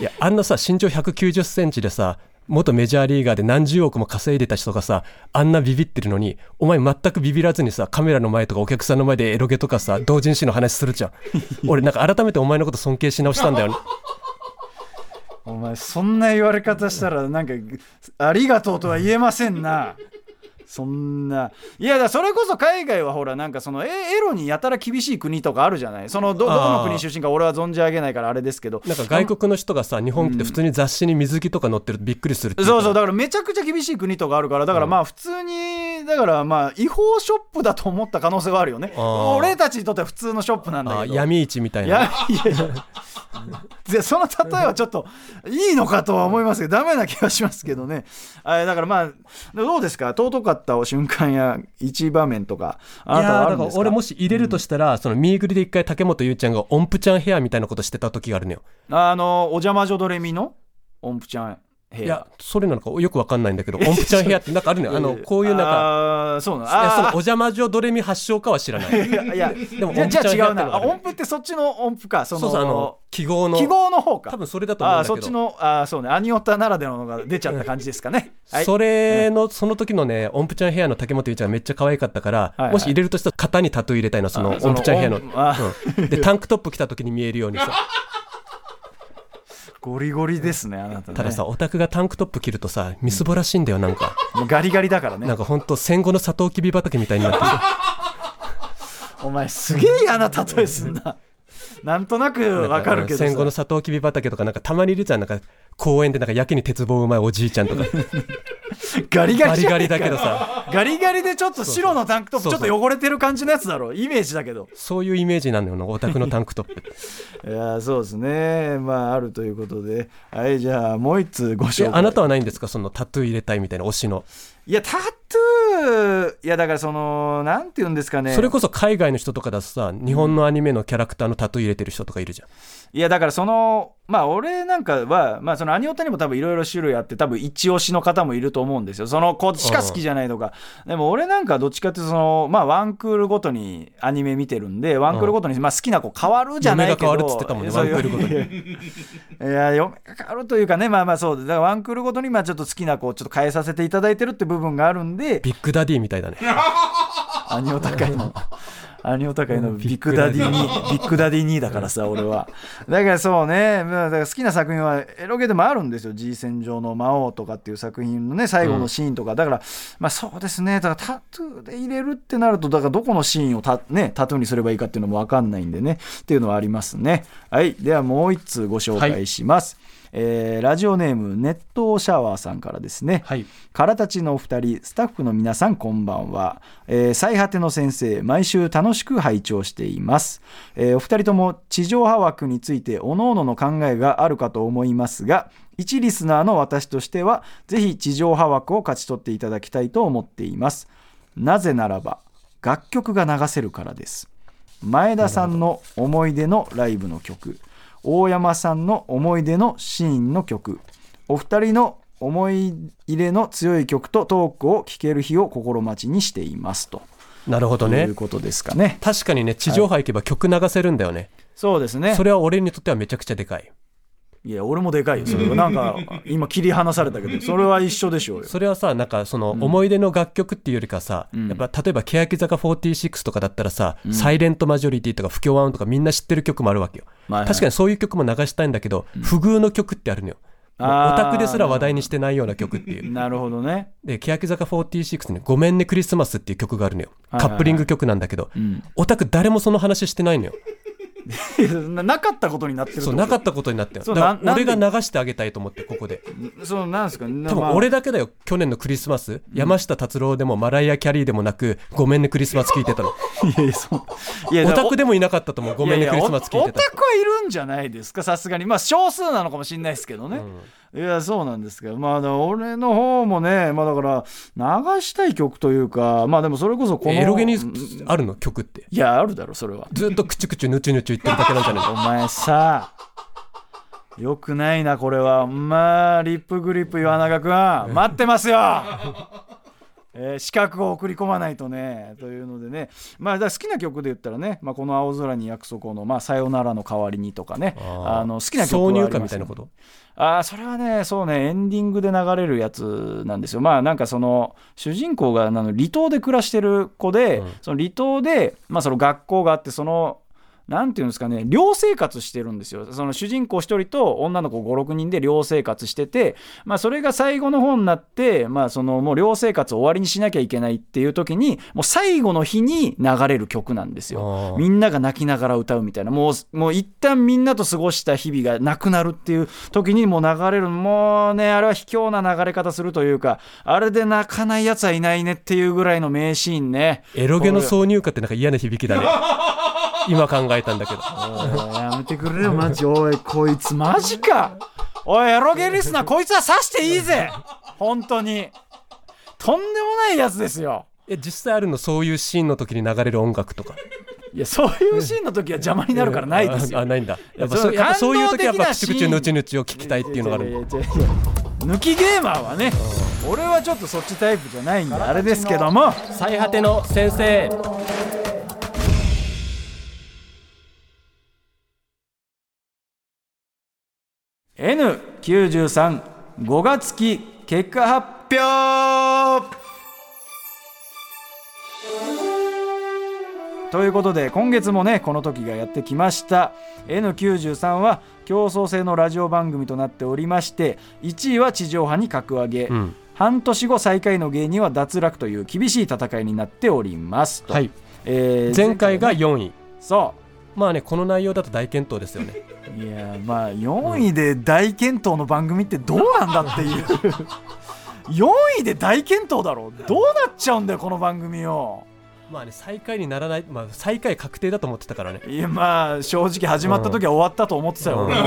やあんなさ身長1 9 0ンチでさ元メジャーリーガーで何十億も稼いでた人がさあんなビビってるのにお前全くビビらずにさカメラの前とかお客さんの前でエロゲとかさ同人誌の話するじゃん。俺なんか改めてお前のこと尊敬し直したんだよね。お前そんな言われ方したらなんかありがとうとは言えませんなそんな。いやだそれこそ海外はほらなんかそのエエロにやたら厳しい国とかあるじゃない？そのどどこの国出身か俺は存じ上げないからあれですけど。なんか外国の人がさ日本来て普通に雑誌に水着とか載ってるとびっくりするそうそうだからめちゃくちゃ厳しい国とかあるからだからまあ普通にだからまあ違法ショップだと思った可能性はあるよね。俺たちにとっては普通のショップなんだけど。あ闇市みたいな。いやいや でその例えはちょっといいのかとは思いますけど ダメな気がしますけどね。あだからまあどうですか？尊かった瞬間や一場面とかあなたはあるんですか？から俺もし入れるとしたら、そのミーグリで一回竹本優ちゃんが音符ちゃんヘアみたいなことしてた時があるのよ。あのお邪魔女ドレミの音符ちゃんいやそれなのかよくわかんないんだけど音符ちゃんヘアってなんかあるのよ。あのこういうなんかかあーそうなそのあお邪魔女ドレミ発祥かは知らない。ーいやいや。でもじゃあ違うな。音符ってそっちの音符か。そのそうあの記号の。記号の方か。多分それだと思うんだけど。そっちのあーそうね。アニオタならではのが出ちゃった感じですかね、はい、それのその時のね音符ちゃんヘアの竹本優ちゃんがめっちゃ可愛かったから、はい。はいもし入れるとしたら肩にタトゥー入れたいのその音符ちゃんヘアの、うん。でタンクトップ着た時に見えるようにさゴリゴリですねあなたね。たださオタクがタンクトップ着るとさみすぼらしいんだよなんか。もうガリガリだからね。なんかほんと戦後のサトウキビ畑みたいになってる。お前すげえ嫌な例えすんななんとなくわかるけどさ。戦後のサトウキビ畑とかなんかたまにいるじゃん。なんか公園でなんかやけに鉄棒うまいおじいちゃんとか。ガリガリガリガリだけどさ。ガリガリでちょっと白のタンクトップちょっと汚れてる感じのやつだろ。イメージだけど。そういうイメージなのよなオタクのタンクトップ。いやーそうですね。まああるということで。はいじゃあもう一つご紹介。えあなたはないんですか？そのタトゥー入れたいみたいな推しのいやタトゥーいやだからそのなんて言うんですかね。それこそ海外の人とかだとさ日本のアニメのキャラクターのタトゥー入れてる人とかいるじゃん、いやだからそのまあ俺なんかはまあそのアニオタにも多分いろいろ種類あって多分一推しの方もいると思うんですよ。その子しか好きじゃないとか。でも俺なんかはどっちかっていうとそのまあワンクールごとにアニメ見てるんでワンクールごとにまあ好きな子変わるじゃないけど嫁が変わるっつってたもんねワンクールごとにいや嫁が変わるというかねまあまあそうだからワンクールごとにまあちょっと好きな子をちょっと変えさせていただいてるって部分があるんでビッグダディみたいだね。アニオタ界の。アニオタ界のビッグダディに、ビッグダディ2だからさ、俺は。だからそうね、まあだから好きな作品はエロゲでもあるんですよ。G 戦場の魔王とかっていう作品のね、最後のシーンとか。だから、まあそうですね、だからタトゥーで入れるってなると、だからどこのシーンをタ、ね、タトゥーにすればいいかっていうのも分かんないんでね、っていうのはありますね。はい、ではもう一通ご紹介します。えーラジオネーム熱湯シャワーさんからですね、はい。からたちのお二人スタッフの皆さんこんばんは、えー最果ての先生毎週楽しく拝聴しています、えーお二人とも地上波枠について各々の考えがあるかと思いますが一リスナーの私としてはぜひ地上波枠を勝ち取っていただきたいと思っています。なぜならば楽曲が流せるからです。前田さんの思い出のライブの曲大山さんの思い出のシーンの曲。お二人の思い入れの強い曲とトークを聴ける日を心待ちにしていますと。なるほどいねうことですかね。確かにね地上波行けば曲流せるんだよね、そうですね。それは俺にとってはめちゃくちゃでかいいや俺もでかいよそれは。なんか今切り離されたけどそれは一緒でしょうよ。それはさなんかその思い出の楽曲っていうよりかさ、ん。やっぱ例えば欅坂46とかだったらさ、サイレントマジョリティとか不協和音とかみんな知ってる曲もあるわけよ、はいはい確かにそういう曲も流したいんだけど、不遇の曲ってあるのよ。オタクですら話題にしてないような曲っていう。なるほどね。で欅坂46に「ごめんねクリスマス」っていう曲があるのよ。カップリング曲なんだけど、ん。オタク誰もその話してないのよ ななかったことになってるそうなかったことになってる。俺が流してあげたいと思ってここで。そうなんですか？多多分俺だけだよ。去年のクリスマス、山下達郎でもマライア・キャリーでもなく「ごめんねクリスマス」聞いてたの。いやいやそう。いやオタクででもいなかったと思う。ごめんねクリスマス聞いてた。オタクはいるんじゃないですか？さすがに。まあ少数なのかもしれないですけどね、いやそうなんですけどまあ俺の方もねまあだから流したい曲というかまあでもそれこそこのエロゲにあるの？曲って。いやあるだろそれは。ずっとクチュクチュヌチュヌチュ言ってるだけなんじゃない お前さよくないなこれは。まあリップグリップ岩永君待ってますよ！えー資格を送り込まないとねというのでね。まあだ好きな曲で言ったらね、まあ、この「青空に約束を」の「まあ、さよならの代わりに」とかね。あの好きな曲は挿入歌みたいなこと？あーそれはねそうねエンディングで流れるやつなんですよ。まあなんかその主人公があの離島で暮らしてる子で、うん。その離島で、まあ、その学校があってそのなんていうんですかね寮生活してるんですよ。その主人公一人と女の子56人で寮生活してて、まあ、それが最後の方になって、まあ、そのもう寮生活を終わりにしなきゃいけないっていう時にもう最後の日に流れる曲なんですよ。みんなが泣きながら歌うみたいな。もうもう一旦みんなと過ごした日々がなくなるっていう時にもう流れるもうねあれは卑怯な流れ方するというかあれで泣かないやつはいないねっていうぐらいの名シーンね。エロゲの挿入歌ってなんか嫌な響きだね 今考えたんだけど。やめてくれよマジ。おいこいつマジか。おいエロゲリスナーこいつは刺していいぜ。本当に。とんでもないやつですよ。え実際あるのそういうシーンの時に流れる音楽とか。いやそういうシーンの時は邪魔になるからないですよ。ああないんだ。やっぱそやっぱそういう時はやっぱ感動的なシーンクチュクチュヌチュヌチュを聞きたいっていうのがあるいやいやいやいや抜きゲーマーはね俺はちょっとそっちタイプじゃないんであれですけども。最果ての先生 N935 月期結果発表。ということで今月もねこの時がやってきました。N93 は競争性のラジオ番組となっておりまして1位は地上波に格上げ、うん。半年後最下位の芸人は脱落という厳しい戦いになっております。と、はい。えー前回が4位。そまあねこの内容だと大健闘ですよね。う いやまあ4位で大健闘の番組ってどうなんだっていう。4位で大健闘だろどうなっちゃうんだよこの番組よまあね最下位にならないまあ最下位確定だと思ってたからね。いやまあ正直始まった時は終わったと思ってたよ、俺も。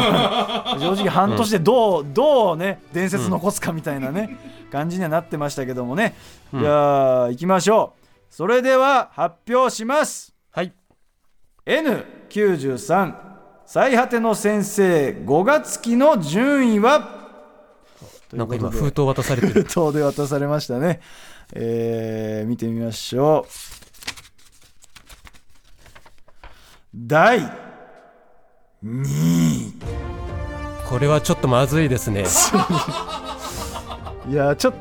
正直半年でどう、どうね伝説残すかみたいなね、感じにはなってましたけどもね、うん。じゃあ行きましょう。それでは発表します。はい N93 最果ての先生5月期の順位は？なんか今封筒渡されてる。封筒で渡されましたね。えー見てみましょう。第2位。これはちょっとまずいですね。いやちょっ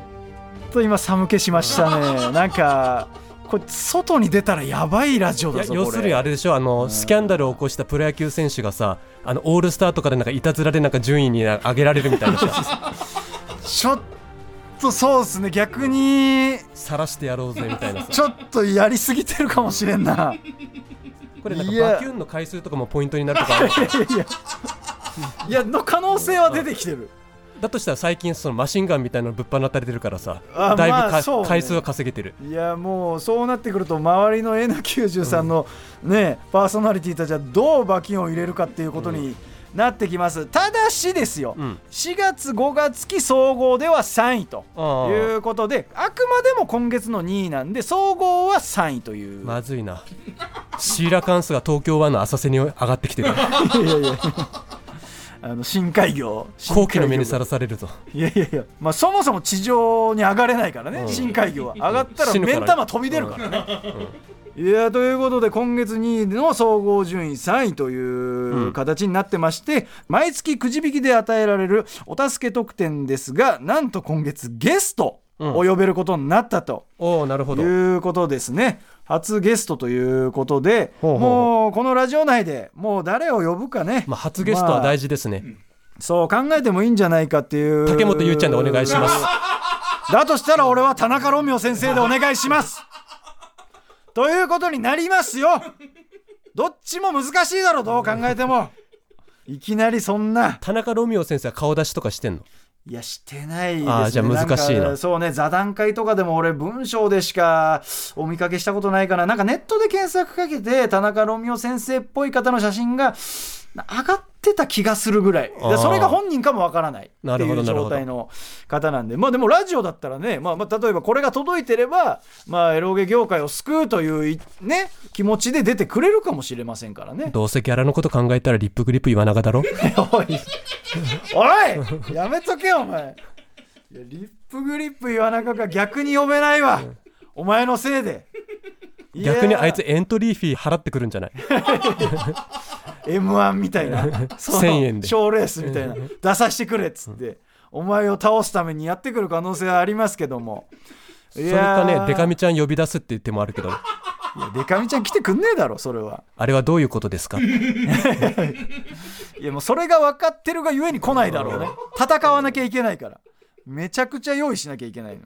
と今寒気しましたね。なんかこれ外に出たらやばいラジオだぞ要するにあれでしょあのスキャンダルを起こしたプロ野球選手がさあのオールスターとかでなんかいたずらでなんか順位に上げられるみたいなさ。ちょっとそうですね逆に。晒してやろうぜみたいなさ。ちょっとやりすぎてるかもしれんな。これなんかバキュンの回数とかもポイントになるとか いやいやいやの可能性は出てきてるだとしたら最近そのマシンガンみたいなのぶっ放たれてるからさあだいぶか、まあね。回数は稼げてる。いやもうそうなってくると周りの N93 のね、パーソナリティたちはどう馬金を入れるかっていうことになってきます、ただしですよ、うん。4月5月期総合では3位ということであくまでも今月の2位なんで総合は3位という、まずいな。シーラカンスが東京湾の浅瀬に上がってきてる。いやいやあの深海魚。後期の目にささらされるぞいやいやいや、まあ、そもそも地上に上がれないからね、うん。深海魚は。上がったら目ん玉飛び出るからね、いやということで今月2位の総合順位3位という形になってまして、毎月くじ引きで与えられるお助け特典ですがなんと今月ゲストを呼べることになったと。おおなるほど。いうことですね。初ゲストということでもうこのラジオ内でもう誰を呼ぶかね、まあ、初ゲストは大事ですね、そう考えてもいいんじゃないかっていう。竹本ゆうちゃんでお願いします。だとしたら俺は田中ロミオ先生でお願いします。ということになりますよ。どっちも難しいだろどう考えても。いきなりそんな。田中ロミオ先生は顔出しとかしてんの？いやしてないです、ね、あーじゃあ難しいな。そうね座談会とかでも俺文章でしかお見かけしたことないからなんかネットで検索かけて田中ロミオ先生っぽい方の写真が上がってた気がするぐらい。それが本人かもわからない。ってなるいう状態の方なんで。まあでもラジオだったらね、まあ、まあ例えばこれが届いてれば、まあ、エロゲ業界を救うといういね気持ちで出てくれるかもしれませんからね。どうせギャラのこと考えたらリップグリップ岩永だろ？おいおいやめとけよお前。リップグリップ言わなかった逆に呼べないわ。お前のせいで逆にあいつエントリーフィー払ってくるんじゃない？M 1みたいな。その1000円で。賞レースみたいな。出させてくれっつって。お前を倒すためにやってくる可能性はありますけども。そそれかねデカミちゃん呼び出すっていう手もあるけど。いやデカミちゃん来てくんねえだろそれは。あれはどういうことですか？いやもうそれが分かってるがゆえに来ないだろうね。戦わなきゃいけないから。めちゃくちゃ用意しなきゃいけないの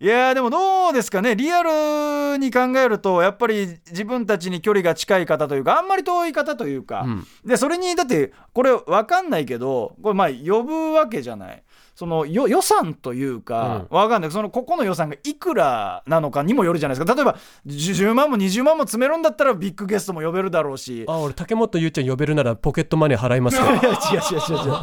いやーでもどうですかね。リアルに考えるとやっぱり自分たちに距離が近い方というかあんまり遠い方というか、うん。でそれにだってこれ分かんないけどこれまあ呼ぶわけじゃない。そのよ予算というか、わかんない。そのここの予算がいくらなのかにもよるじゃないですか。例えば10万も20万も詰めるんだったらビッグゲストも呼べるだろうし。あ俺竹本ゆうちゃん呼べるならポケットマネー払いますよ。いや違う違う違う違う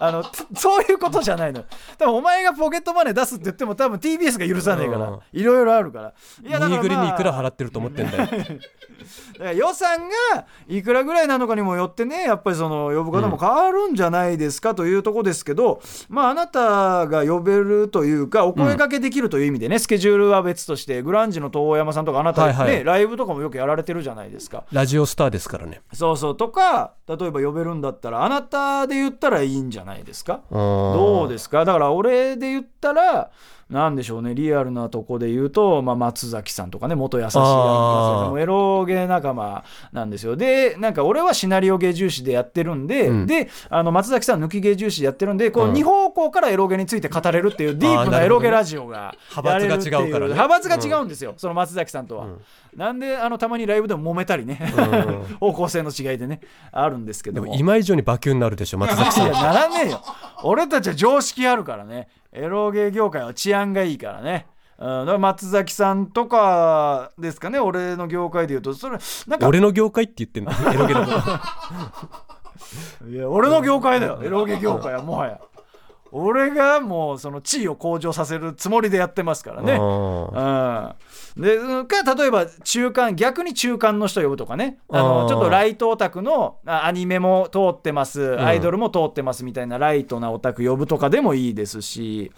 あのつそういうことじゃないの多分お前がポケットマネー出すって言っても多分 TBS が許さねえかうん。らいろいろあるから。いやだからニーグリにいくらまあ払ってると思ってんだよ。だから予算がいくらぐらいなのかにもよってねやっぱりその呼ぶ方も変わるんじゃないですかというとこですけど、まああなたが呼べるというかお声掛けできるという意味でね、スケジュールは別としてグランジの遠山さんとかあなたね、はいはい。ライブとかもよくやられてるじゃないですか。ラジオスターですからね。そうそう。とか例えば呼べるんだったらあなたで言ったらいいんじゃないですか？どどうですか？だから俺で言ったらなんでしょうね。リアルなとこで言うと、まあ、松崎さんとかね元優しいエロゲー仲間なんですよ。でなんか俺はシナリオゲー重視でやってるんで、うん。であの松崎さん抜きゲー重視でやってるんでこううん。2方向からエロゲについて語れるっていうディープなエロゲラジオがやれるっていう。派閥が違うからね。派閥が違うんですよ、その松崎さんとは、なんであのたまにライブでも揉めたりね、ん。方向性の違いでね。あるんですけども。でも今以上にバキュンになるでしょ松崎さん。いやならねえよ。俺たちは常識あるからねエロゲー業界は治安がいいからね。あだから松崎さんとかですかね俺の業界で言うと。それなんか俺の業界って言ってんの？エロゲの いや俺の業界だよ。エロゲ業界はもはや俺がもうその地位を向上させるつもりでやってますからね。あうん、でか例えば中間逆に中間の人呼ぶとかね。あのちょっとライトオタクのあアニメも通ってます。ん。アイドルも通ってますみたいなライトなオタク呼ぶとかでもいいですし。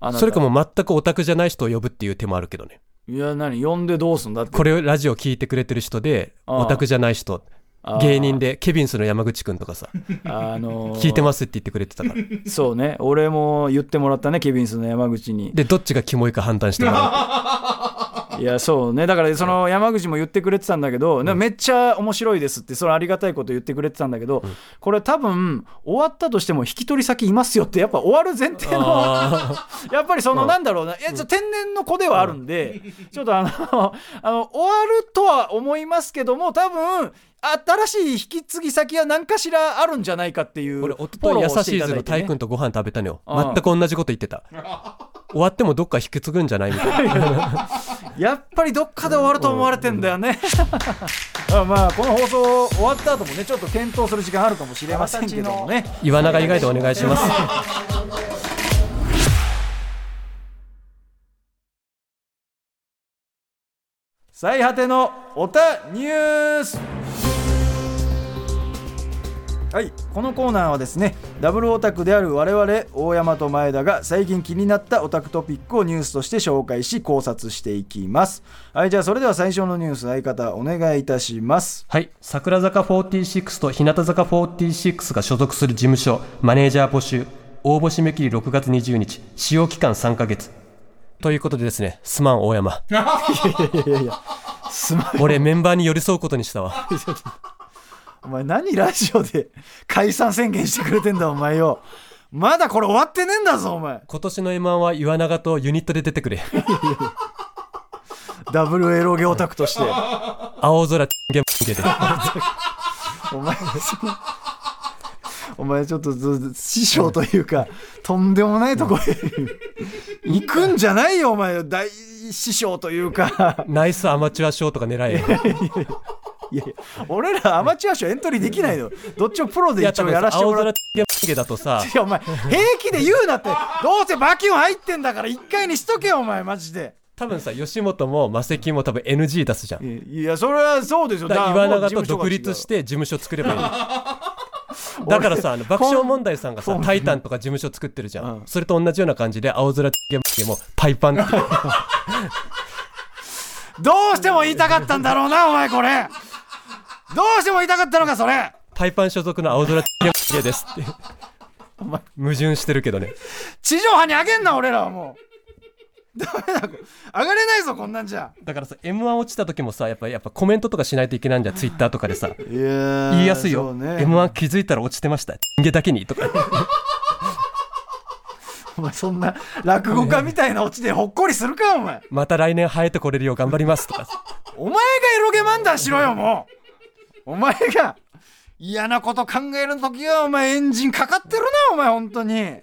あなたーそれかも全くオタクじゃない人を呼ぶっていう手もあるけどね。いや何？呼んでどうすんだって。これをラジオ聞いてくれてる人でオタクじゃない人芸人でケビンスの山口くんとかさ。あのー。聞いてますって言ってくれてたから。そうね。俺も言ってもらったねケビンスの山口に。でどっちがキモいか判断してもらいやそうね。だからその山口も言ってくれてたんだけど、ねめっちゃ面白いですってそれありがたいこと言ってくれてたんだけど、これ多分終わったとしても引き取り先いますよってやっぱ終わる前提のあ やっぱりそのなんだろうないやちょ天然の子ではあるんで、ちょっとあのあの終わるとは思いますけども多分新しい引き継ぎ先は何かしらあるんじゃないかっていう俺、おととい優していただいて、しい図のタイね君とご飯食べたのよ。うん全く同じこと言ってた。終わってもどっか引き継ぐんじゃないみたいな。やっぱりどっかで終わると思われてんだよね。あまあこの放送終わった後もねちょっと検討する時間あるかもしれませんけどもね。岩永以外でお願いします。最果てのおたニュースはいこのコーナーはですねダブルオタクである我々大山と前田が最近気になったオタクトピックをニュースとして紹介し考察していきますはいじゃあそれでは最初のニュース相方お願いいたしますはい。桜坂46と日向坂46が所属する事務所、マネージャー募集。応募締め切り6月20日。使用期間3ヶ月。ということでですね、すまん大山。すまん俺メンバーに寄り添うことにしたわ。お前何ラジオで 解散宣言してくれてんだお前よまだこれ終わってねえんだぞお前今年の M1 は岩永とユニットで出てくれ。ダブルエロゲオタクとして青空ゲゲで。お前そのお前ちょっとず師匠というかとんでもないとこへ。行くんじゃないよお前大師匠というか。ナイスアマチュア賞とか狙えよ。いやいや俺らアマチュア賞エントリーできないの。どっちもプロで一応やらせてもらって。青空ゲゲだとさ、いやお前平気で言うなって。どうせバキュン入ってんだから一回にしとけよお前マジで。多分さ、吉本もマセキも多分 NG 出すじゃん。いやそれはそうですよ。だから岩永と独立して事務所作ればいい。の だからさあの爆笑問題さんがさ「タイタン」とか事務所作ってるじゃん、うん。それと同じような感じで青空ゲゲもパイパンって。どうしても言いたかったんだろうなお前これ。どうしても言いたかったのかそれ。パイパン所属の青空ゲゲですって。お前。矛盾してるけどね。地上波にあげんな俺らはもうダメだ。上がれないぞこんなんじゃ。だからさ m 1落ちた時もさやっぱやっぱコメントとかしないといけないんじゃんツイッターとかでさ。言いやすいよ、ね。m 1気づいたら落ちてました。ゲだけにとか。お前そんな落語家みたいなオチでほっこりするかお前。また来年生えてこれるよう頑張りますとかお前がエロゲ漫談しろよもう。お前が嫌なこと考える時はお前エンジンかかってるなお前本当に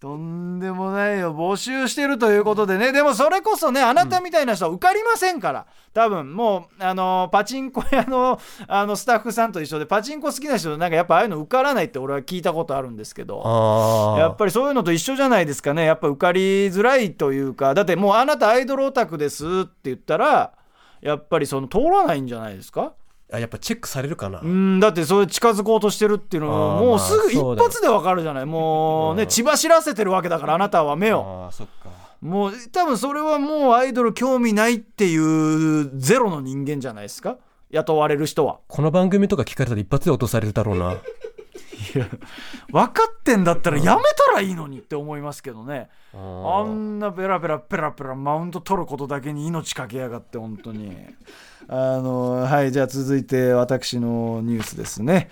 とんでもないよ。募集してるということでね。でもそれこそねあなたみたいな人は受かりませんから、多分もうあのパチンコ屋のあのスタッフさんと一緒でパチンコ好きな人なんかやっぱああいうの受からないって俺は聞いたことあるんですけど。あやっぱりそういうのと一緒じゃないですかね。やっぱ受かりづらいというか。だってもうあなたアイドルオタクですって言ったらやっぱりその通らないんじゃないですか？あやっぱチェックされるかな、うんだってそれ近づこうとしてるっていうのはもうすぐ一発でわかるじゃない。もうねうん。血走らせてるわけだからあなたは目を。ああそっか。もう多分それはもうアイドル興味ないっていうゼロの人間じゃないですか？雇われる人は。この番組とか聞かれたら一発で落とされるだろうな。分かってんだったらやめたらいいのにって思いますけどね。ああんなペラペラペラペラマウント取ることだけに命かけやがって本当にあのはいじゃあ続いて私のニュースですね。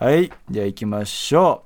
はいじゃあ行きましょ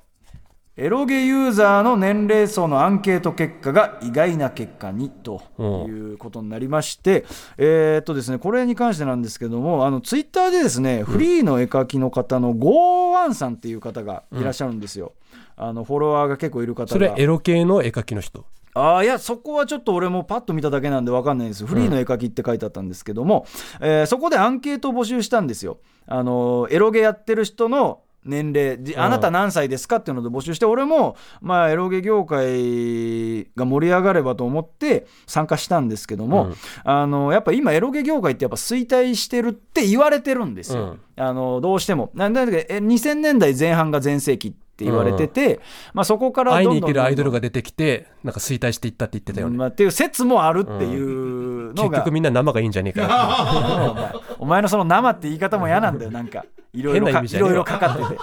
う。エロゲユーザーの年齢層のアンケート結果が意外な結果にということになりまして、えーっとですねこれに関してなんですけどもあのツイッターでですね、フリーの絵描きの方のゴーワンさんっていう方がいらっしゃるんですよ、あのフォロワーが結構いる方が。それエロ系の絵描きの人？ああいやそこはちょっと俺もパッと見ただけなんで分かんないですフリーの絵描きって書いてあったんですけども、えーそこでアンケートを募集したんですよ。あのーエロゲやってる人の年齢あなた何歳ですかっていうので募集して俺もまあエロゲ業界が盛り上がればと思って参加したんですけども、うん。あのやっぱ今エロゲ業界ってやっぱ衰退してるって言われてるんですよ、あのどうしても。なんだけどえ2000年代前半が全盛期。って言われてて、まあ、そこから会いに行けるアイドルが出てきてなんか衰退していったって言ってたよね、まあ、っていう説もある。っていうのが、結局みんな生がいいんじゃねえかよお前のその生って言い方も嫌なんだよなんか。いろいろかかかってて。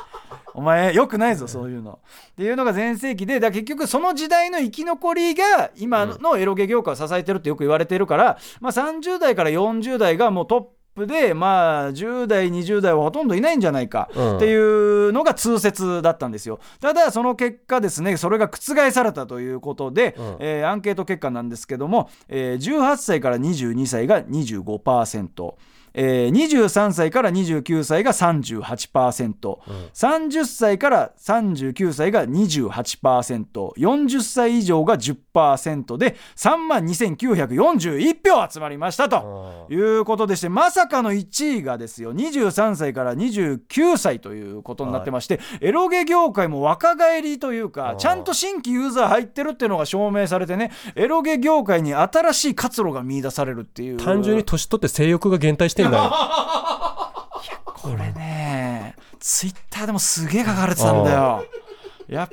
お前よくないぞそういうの。っていうのが全盛期でだ結局その時代の生き残りが今のエロゲ業界を支えてるってよく言われてるから、まあ、30代から40代がもうトップでまあ10代20代はほとんどいないんじゃないかうんっていうのが通説だったんですよ。ただその結果ですねそれが覆されたということで、うんえーアンケート結果なんですけども、えー18歳から22歳が25%。えー23歳から29歳が 38%30 歳から39歳が 28%40 歳以上が10%で3万2941票集まりましたということでしてまさかの1位がですよ23歳から29歳ということになってまして、エロゲ業界も若返りというかーちゃんと新規ユーザー入ってるっていうのが証明されてねエロゲ業界に新しい活路が見出されるっていう。単純に年取って性欲が減退してんだよこれねツイッターでもすげえ書かれてたんだよ。やっ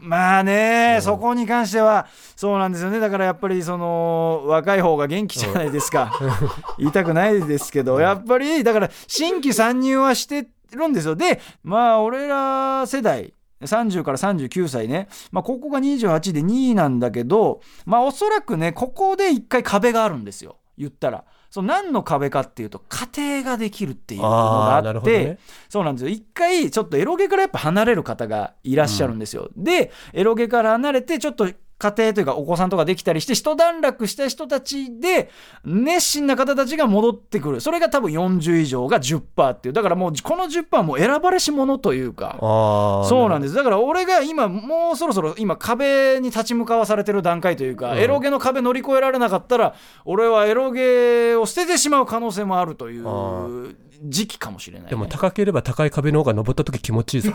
まあね、そこに関してはそうなんですよね。だからやっぱりその若い方が元気じゃないですか、言いたくないですけどやっぱりだから新規参入はしてるんですよ。でまあ俺ら世代30から39歳ね、まあ、ここが28で2位なんだけどまあおそらくねここで一回壁があるんですよ。言ったら。そう何の壁かっていうと家庭ができるっていうのがあって、ね。そうなんですよ。一回ちょっとエロゲからやっぱ離れる方がいらっしゃるんですよ、でエロゲから離れてちょっと家庭というかお子さんとかできたりして一段落した人たちで熱心な方たちが戻ってくる。それが多分40以上が10%っていう。だからもうこの10%はもう選ばれし者というか。そうなんです。だから俺が今もうそろそろ今壁に立ち向かわされてる段階というか、うん。エロゲの壁乗り越えられなかったら俺はエロゲを捨ててしまう可能性もあるといあう時期かもしれない、ね、でも高ければ高い壁の方が登った時気持ちいいぞ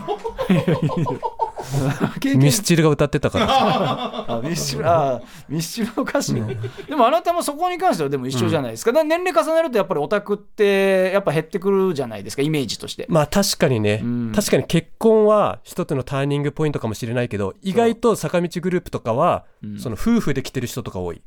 ミスチルが歌ってたから。ミスチルあミスチルの歌詞。ねでもあなたもそこに関してはでも一緒じゃないですか,、年齢重ねるとやっぱりオタクってやっぱ減ってくるじゃないですかイメージとして。まあ確かにね、うん。確かに結婚は一つのターニングポイントかもしれないけど意外と坂道グループとかは、うんその夫婦で来てる人とか多い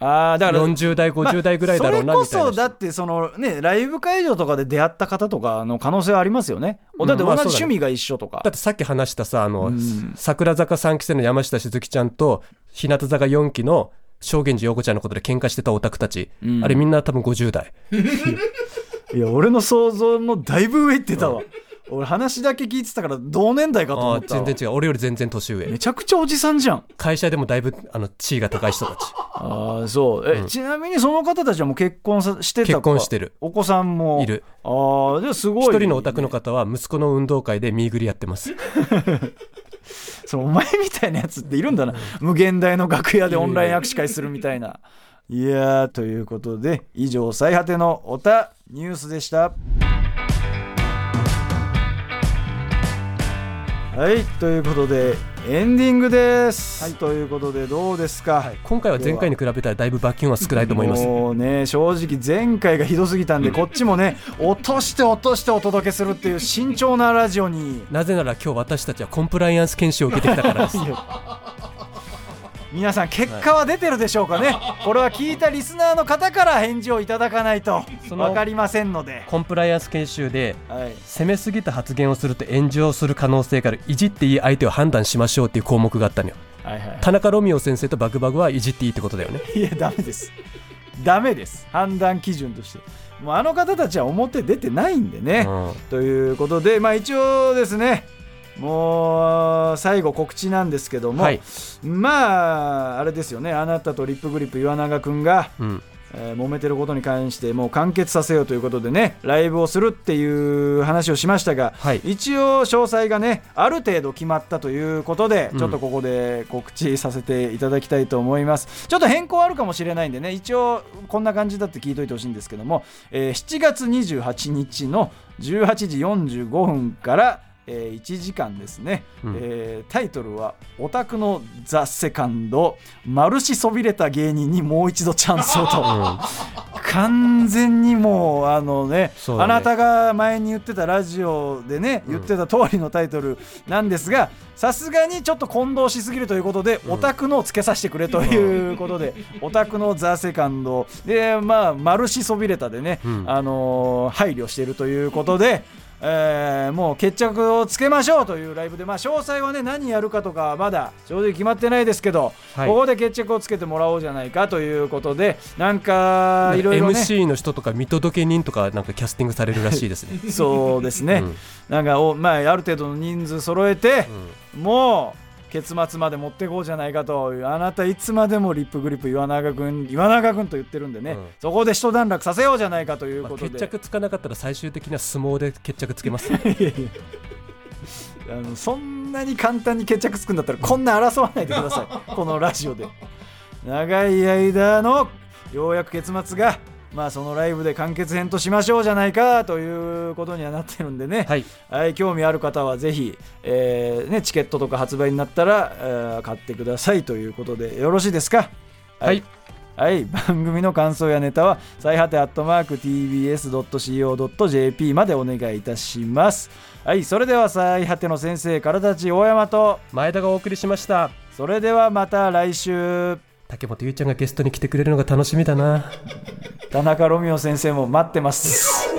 ああだから40代50代ぐらいだろうなまあみたいな。人、それこそだってそのねライブ会場とかで出会った方とかの可能性はありますよね、だって同じ趣味が一緒とか、だってさっき話したさあの、うん。桜坂3期生の山下しずきちゃんと日向坂4期の正源寺陽子ちゃんのことで喧嘩してたオタクたち、うん。あれみんな多分50代。いや俺の想像のだいぶ上行ってたわ、俺話だけ聞いてたから同年代かと思ったわ。全然違う。俺より全然年上。めちゃくちゃおじさんじゃん。会社でもだいぶあの地位が高い人たち。ああそう。え、ちなみにその方たちはもう結婚さしてたか結婚してる。お子さんも？いる。ああじゃあすごい。一人のオタクの方は息子の運動会でミーグリやってます。そのお前みたいなやつっているんだな。無限大の楽屋でオンライン握手会するみたいな。いやーということで以上最果てのオタニュースでしたはいということでエンディングです、ということでどうですか、今回は前回に比べたらだいぶバキュンは少ないと思います。もうね正直前回がひどすぎたんでこっちもね落として落としてお届けするっていう慎重なラジオに。なぜなら今日私たちはコンプライアンス研修を受けてきたからです皆さん結果は出てるでしょうかね。これは聞いたリスナーの方から返事をいただかないとその分かりませんので、コンプライアンス研修ではい、攻めすぎた発言をすると炎上する可能性があるいじっていい相手を判断しましょうっていう項目があったのよ。はいはい。田中ロミオ先生とバグバグはいじっていいってことだよね。いやダメです。ダメです。判断基準として。もうあの方たちは表出てないんでね、うん。ということでまあ一応ですねもう最後告知なんですけども、はい。まああれですよね。あなたとリップグリップ岩永くんがうん。えー揉めてることに関してもう完結させようということでねライブをするっていう話をしましたが、はい。一応詳細がねある程度決まったということで、うん。ちょっとここで告知させていただきたいと思います。ちょっと変更あるかもしれないんでね一応こんな感じだって聞いといてほしいんですけども、えー7月28日の18時45分からえー1時間ですね、うん。えータイトルは「オタクのザ・セカンド。マルシそびれた芸人にもう一度チャンスを」と、完全にもうあのねね。あなたが前に言ってたラジオでね言ってた通りのタイトルなんですがさすがにちょっと混同しすぎるということで、オタクのをつけさせてくれということで、オタクのザ・セカンド。でまあマルシそびれたでね、うん。あのー配慮しているということで。えーもう決着をつけましょうというライブで、まあ、詳細はね何やるかとかはまだ正直決まってないですけど、はい。ここで決着をつけてもらおうじゃないかということでなんかいろいろね。MC の人とか見届け人とかなんかキャスティングされるらしいですね。そうですね、うん。なんかお、まあ、ある程度の人数揃えて、もう結末まで持っていこうじゃないかとあなたいつまでもリップグリップ岩永君岩永君と言ってるんでね、うん。そこで一段落させようじゃないかというまあことで、決着つかなかったら最終的には相撲で決着つけます。あのそんなに簡単に決着つくんだったらこんな争わないでください。このラジオで。長い間のようやく結末がまあそのライブで完結編としましょうじゃないかということにはなってるんでね、はい。はい、興味ある方はぜひ、えーね、チケットとか発売になったら、えー買ってくださいということでよろしいですか？はい。はい、番組の感想やネタは最果てアットマーク TBS.CO.JP までお願いいたしますはいそれでは最果ての先生からたち大山と前田がお送りしました。それではまた来週竹本ゆうちゃんがゲストに来てくれるのが楽しみだな。田中ロミオ先生も待ってます